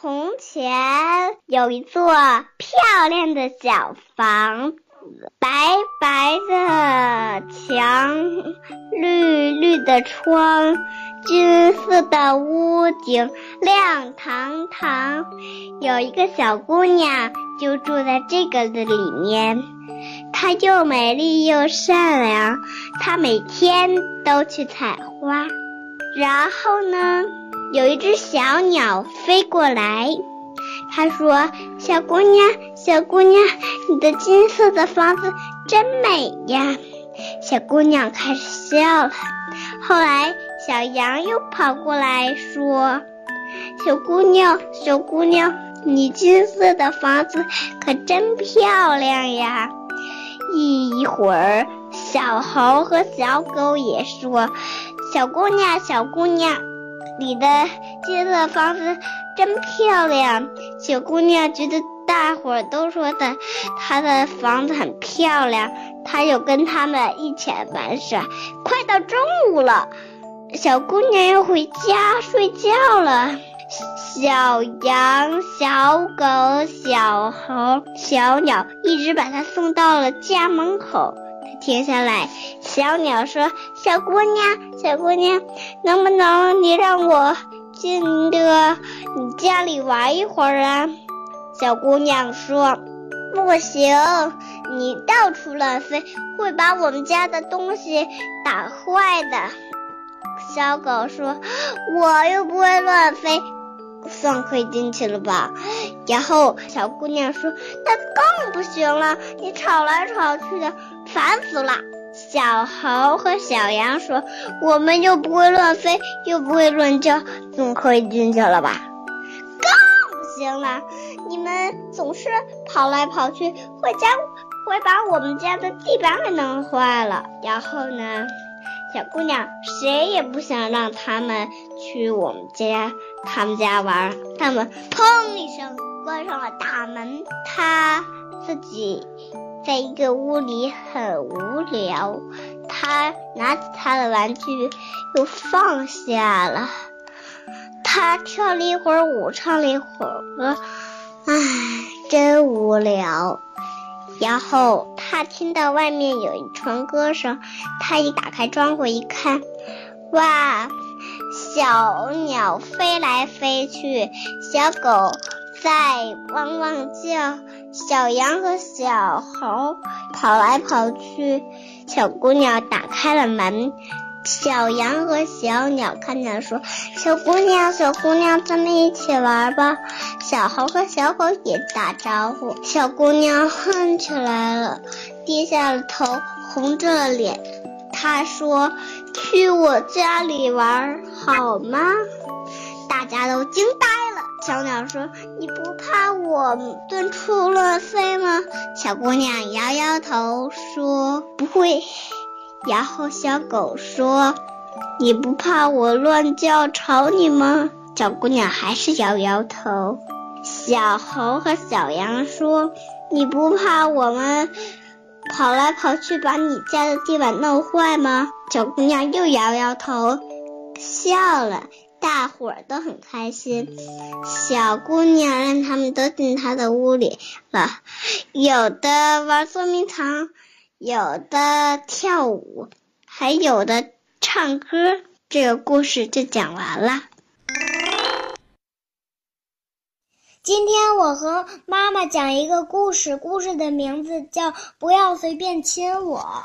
从前有一座漂亮的小房子，白白的墙，绿绿的窗，金色的屋顶，亮堂堂。有一个小姑娘就住在这个的里面，她又美丽又善良，她每天都去采花。然后呢？有一只小鸟飞过来，它说：“小姑娘，小姑娘，你的金色的房子真美呀！”小姑娘开始笑了。后来，小羊又跑过来说：“小姑娘，小姑娘，你金色的房子可真漂亮呀！”一会儿，小猴和小狗也说：“小姑娘，小姑娘。”你的金色房子真漂亮，小姑娘觉得大伙儿都说的她的房子很漂亮，她就跟他们一起玩耍。快到中午了，小姑娘要回家睡觉了。小羊、小狗、小猴、小鸟一直把她送到了家门口。停下来，小鸟说：“小姑娘，小姑娘，能不能你让我进的你家里玩一会儿啊？”小姑娘说：“不行，你到处乱飞，会把我们家的东西打坏的。”小狗说：“我又不会乱飞，算可以进去了吧？”然后小姑娘说：“那更不行了，你吵来吵去的。”烦死了！小猴和小羊说：“我们又不会乱飞，又不会乱叫，总可以进去了吧？”更不行了！你们总是跑来跑去，会将会把我们家的地板给弄坏了。然后呢，小姑娘谁也不想让他们去我们家他们家玩，他们砰一声关上了大门，他自己。在一个屋里很无聊，他拿起他的玩具又放下了。他跳了一会儿舞，唱了一会儿歌，唉，真无聊。然后他听到外面有一串歌声，他一打开窗户一看，哇，小鸟飞来飞去，小狗在汪汪叫。小羊和小猴跑来跑去，小姑娘打开了门。小羊和小鸟看见说：“小姑娘，小姑娘，咱们一起玩吧。”小猴和小狗也打招呼。小姑娘恨起来了，低下了头，红着脸。她说：“去我家里玩好吗？”大家都惊呆了。小鸟说：“你不怕我乱出乱飞吗？”小姑娘摇摇头说：“不会。”然后小狗说：“你不怕我乱叫吵你吗？”小姑娘还是摇摇头。小猴和小羊说：“你不怕我们跑来跑去把你家的地板弄坏吗？”小姑娘又摇摇头，笑了。大伙儿都很开心，小姑娘让他们都进她的屋里了，有的玩捉迷藏，有的跳舞，还有的唱歌。这个故事就讲完了。今天我和妈妈讲一个故事，故事的名字叫《不要随便亲我》。